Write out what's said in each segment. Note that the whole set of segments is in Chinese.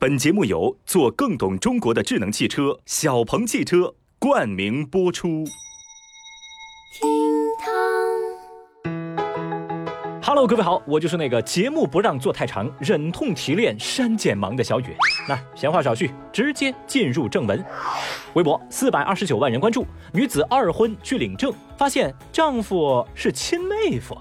本节目由做更懂中国的智能汽车小鹏汽车冠名播出。厅堂，Hello，各位好，我就是那个节目不让做太长，忍痛提炼删减忙的小雨。那闲话少叙，直接进入正文。微博四百二十九万人关注，女子二婚去领证，发现丈夫是亲妹夫。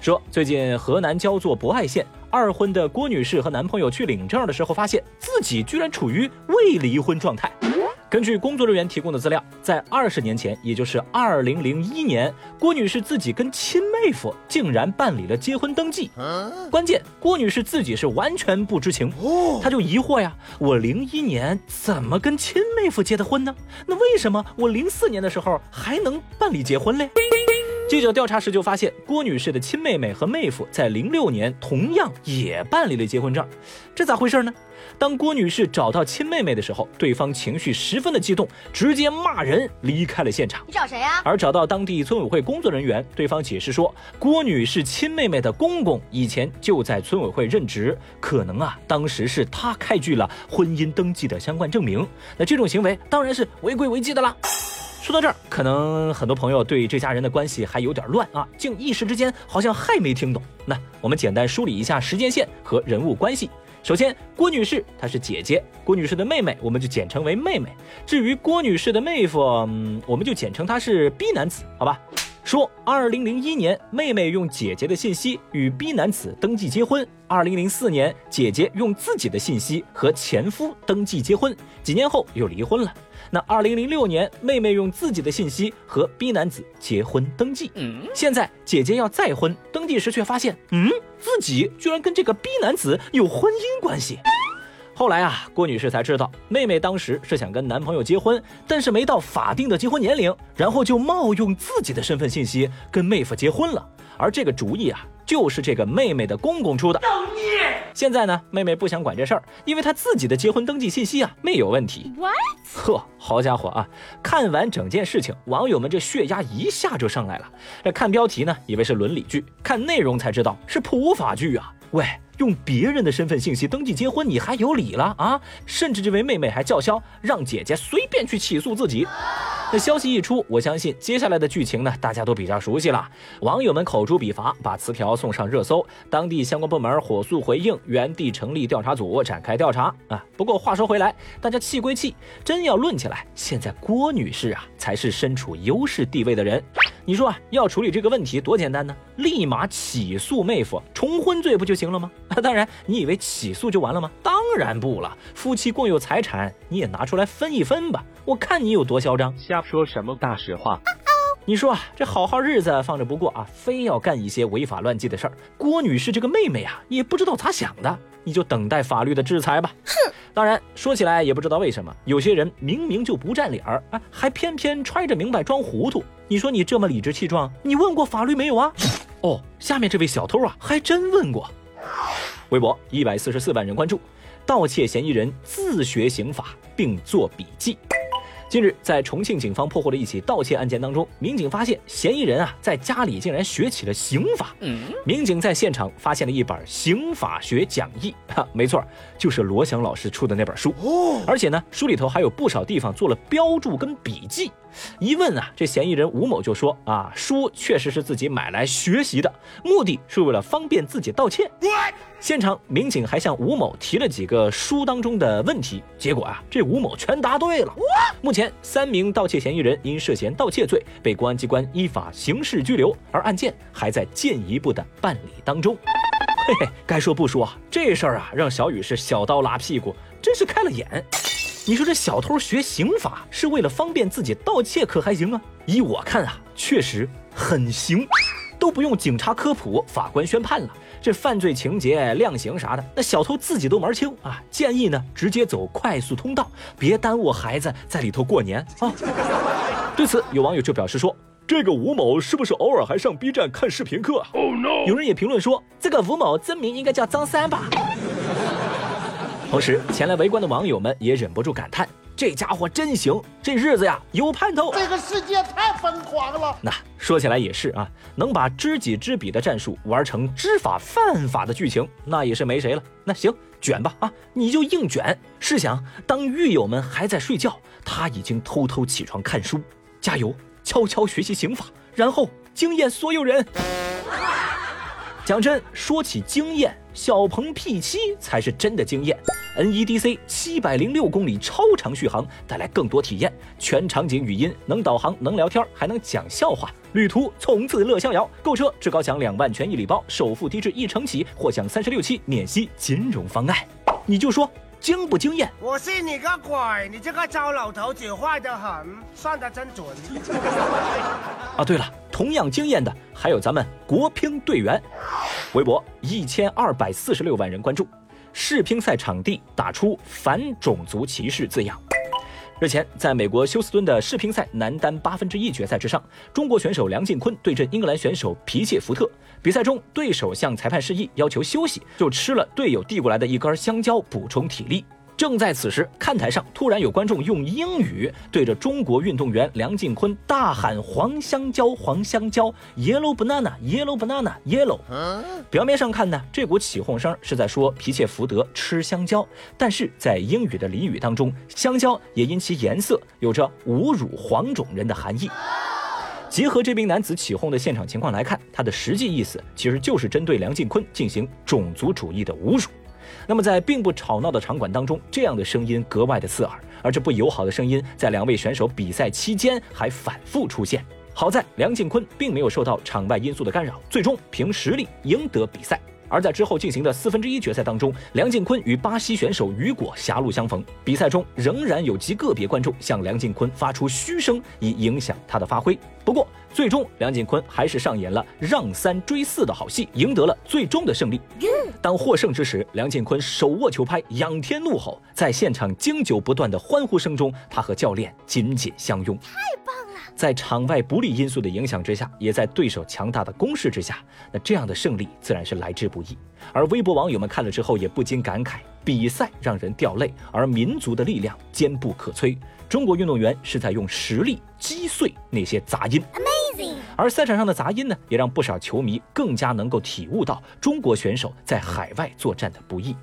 说最近河南焦作博爱县。二婚的郭女士和男朋友去领证的时候，发现自己居然处于未离婚状态。根据工作人员提供的资料，在二十年前，也就是二零零一年，郭女士自己跟亲妹夫竟然办理了结婚登记。关键，郭女士自己是完全不知情，她就疑惑呀：我零一年怎么跟亲妹夫结的婚呢？那为什么我零四年的时候还能办理结婚嘞？记者调查时就发现，郭女士的亲妹妹和妹夫在零六年同样也办理了结婚证，这咋回事呢？当郭女士找到亲妹妹的时候，对方情绪十分的激动，直接骂人离开了现场。你找谁呀？而找到当地村委会工作人员，对方解释说，郭女士亲妹妹的公公以前就在村委会任职，可能啊，当时是他开具了婚姻登记的相关证明。那这种行为当然是违规违纪的啦。说到这儿，可能很多朋友对这家人的关系还有点乱啊，竟一时之间好像还没听懂。那我们简单梳理一下时间线和人物关系。首先，郭女士她是姐姐，郭女士的妹妹我们就简称为妹妹。至于郭女士的妹夫，嗯，我们就简称他是 B 男子，好吧？说，二零零一年，妹妹用姐姐的信息与 B 男子登记结婚。二零零四年，姐姐用自己的信息和前夫登记结婚，几年后又离婚了。那二零零六年，妹妹用自己的信息和 B 男子结婚登记。嗯，现在姐姐要再婚，登记时却发现，嗯，自己居然跟这个 B 男子有婚姻关系。后来啊，郭女士才知道，妹妹当时是想跟男朋友结婚，但是没到法定的结婚年龄，然后就冒用自己的身份信息跟妹夫结婚了。而这个主意啊，就是这个妹妹的公公出的。造孽！现在呢，妹妹不想管这事儿，因为她自己的结婚登记信息啊没有问题。What？呵，好家伙啊！看完整件事情，网友们这血压一下就上来了。这看标题呢，以为是伦理剧，看内容才知道是普法剧啊！喂。用别人的身份信息登记结婚，你还有理了啊？甚至这位妹妹还叫嚣让姐姐随便去起诉自己。那消息一出，我相信接下来的剧情呢，大家都比较熟悉了。网友们口诛笔伐，把词条送上热搜，当地相关部门火速回应，原地成立调查组展开调查啊。不过话说回来，大家气归气，真要论起来，现在郭女士啊，才是身处优势地位的人。你说啊，要处理这个问题多简单呢？立马起诉妹夫，重婚罪不就行了吗？啊，当然，你以为起诉就完了吗？当然不了，夫妻共有财产，你也拿出来分一分吧，我看你有多嚣张！瞎说什么大实话？你说啊，这好好日子放着不过啊，非要干一些违法乱纪的事儿。郭女士这个妹妹啊，也不知道咋想的，你就等待法律的制裁吧。哼！当然，说起来也不知道为什么，有些人明明就不占理儿啊，还偏偏揣着明白装糊涂。你说你这么理直气壮，你问过法律没有啊？哦，下面这位小偷啊，还真问过。微博一百四十四万人关注，盗窃嫌疑人自学刑法并做笔记。近日，在重庆警方破获的一起盗窃案件当中，民警发现嫌疑人啊在家里竟然学起了刑法。民警在现场发现了一本刑法学讲义，哈，没错，就是罗翔老师出的那本书。哦，而且呢，书里头还有不少地方做了标注跟笔记。一问啊，这嫌疑人吴某就说啊，书确实是自己买来学习的，目的是为了方便自己盗窃。现场民警还向吴某提了几个书当中的问题，结果啊，这吴某全答对了。目前前三名盗窃嫌疑人因涉嫌盗窃罪被公安机关依法刑事拘留，而案件还在进一步的办理当中。嘿嘿，该说不说，这事儿啊，让小雨是小刀拉屁股，真是开了眼。你说这小偷学刑法是为了方便自己盗窃，可还行啊？依我看啊，确实很行，都不用警察科普，法官宣判了，这犯罪情节量刑啥的，那小偷自己都门清啊。建议呢，直接走快速通道，别耽误孩子在里头过年啊。对此，有网友就表示说：“这个吴某是不是偶尔还上 B 站看视频课？”啊？” oh, no. 有人也评论说：“这个吴某真名应该叫张三吧。”同时，前来围观的网友们也忍不住感叹：“这家伙真行，这日子呀有盼头。”这个世界太疯狂了。那说起来也是啊，能把知己知彼的战术玩成知法犯法的剧情，那也是没谁了。那行。卷吧啊，你就硬卷。试想，当狱友们还在睡觉，他已经偷偷起床看书，加油，悄悄学习刑法，然后惊艳所有人。讲真，说起惊艳，小鹏 P7 才是真的惊艳。NEDC 七百零六公里超长续航，带来更多体验，全场景语音，能导航，能聊天，还能讲笑话，旅途从此乐逍遥。购车至高享两万权益礼包，首付低至一成起，或享三十六期免息金融方案。你就说惊不惊艳？我信你个鬼！你这个糟老头子坏得很，算得真准。啊，对了，同样惊艳的还有咱们国乒队员，微博一千二百四十六万人关注，世乒赛场地打出反种族歧视字样。日前，在美国休斯敦的世乒赛男单八分之一决赛之上，中国选手梁靖昆对阵英格兰选手皮切福特。比赛中，对手向裁判示意要求休息，就吃了队友递过来的一根香蕉补充体力。正在此时，看台上突然有观众用英语对着中国运动员梁靖昆大喊“黄香蕉，黄香蕉，yellow banana，yellow banana，yellow”。表面上看呢，这股起哄声是在说皮切福德吃香蕉，但是在英语的俚语当中，香蕉也因其颜色有着侮辱黄种人的含义。结合这名男子起哄的现场情况来看，他的实际意思其实就是针对梁靖昆进行种族主义的侮辱。那么，在并不吵闹的场馆当中，这样的声音格外的刺耳，而这不友好的声音在两位选手比赛期间还反复出现。好在梁靖昆并没有受到场外因素的干扰，最终凭实力赢得比赛。而在之后进行的四分之一决赛当中，梁靖昆与巴西选手雨果狭路相逢。比赛中仍然有极个别观众向梁靖昆发出嘘声，以影响他的发挥。不过，最终梁靖昆还是上演了让三追四的好戏，赢得了最终的胜利。当获胜之时，梁靖昆手握球拍，仰天怒吼，在现场经久不断的欢呼声中，他和教练紧紧相拥。在场外不利因素的影响之下，也在对手强大的攻势之下，那这样的胜利自然是来之不易。而微博网友们看了之后，也不禁感慨：比赛让人掉泪，而民族的力量坚不可摧。中国运动员是在用实力击碎那些杂音。而赛场上的杂音呢，也让不少球迷更加能够体悟到中国选手在海外作战的不易。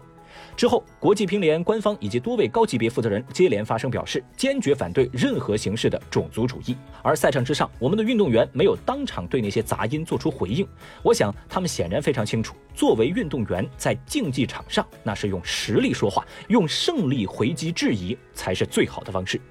之后，国际乒联官方以及多位高级别负责人接连发声表示，坚决反对任何形式的种族主义。而赛场之上，我们的运动员没有当场对那些杂音做出回应。我想，他们显然非常清楚，作为运动员，在竞技场上，那是用实力说话，用胜利回击质疑，才是最好的方式。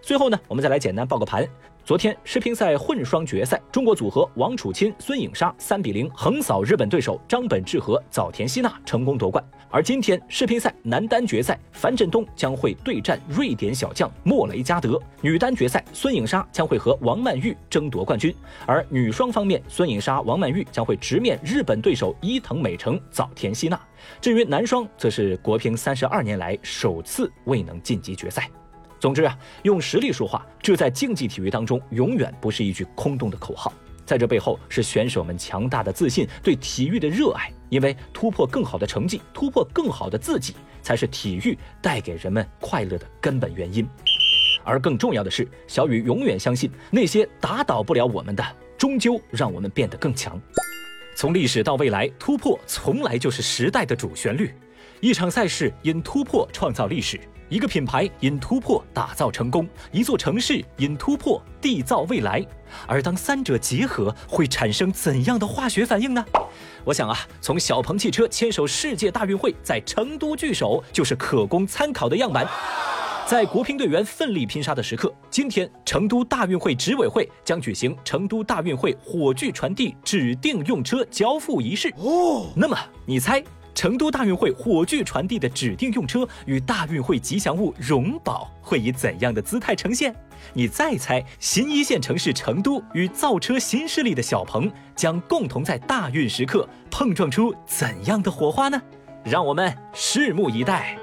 最后呢，我们再来简单报个盘。昨天世乒赛混双决赛，中国组合王楚钦、孙颖莎三比零横扫日本对手张本智和、早田希娜，成功夺冠。而今天世乒赛男单决赛，樊振东将会对战瑞典小将莫雷加德；女单决赛，孙颖莎将会和王曼玉争夺冠军。而女双方面，孙颖莎、王曼玉将会直面日本对手伊藤美诚、早田希娜。至于男双，则是国乒三十二年来首次未能晋级决赛。总之啊，用实力说话，这在竞技体育当中永远不是一句空洞的口号，在这背后是选手们强大的自信，对体育的热爱。因为突破更好的成绩，突破更好的自己，才是体育带给人们快乐的根本原因。而更重要的是，小雨永远相信，那些打倒不了我们的，终究让我们变得更强。从历史到未来，突破从来就是时代的主旋律。一场赛事因突破创造历史。一个品牌因突破打造成功，一座城市因突破缔造未来，而当三者结合，会产生怎样的化学反应呢？我想啊，从小鹏汽车牵手世界大运会在成都聚首，就是可供参考的样板。在国乒队员奋力拼杀的时刻，今天成都大运会执委会将举行成都大运会火炬传递指定用车交付仪式。哦，那么你猜？成都大运会火炬传递的指定用车与大运会吉祥物荣宝会以怎样的姿态呈现？你再猜，新一线城市成都与造车新势力的小鹏将共同在大运时刻碰撞出怎样的火花呢？让我们拭目以待。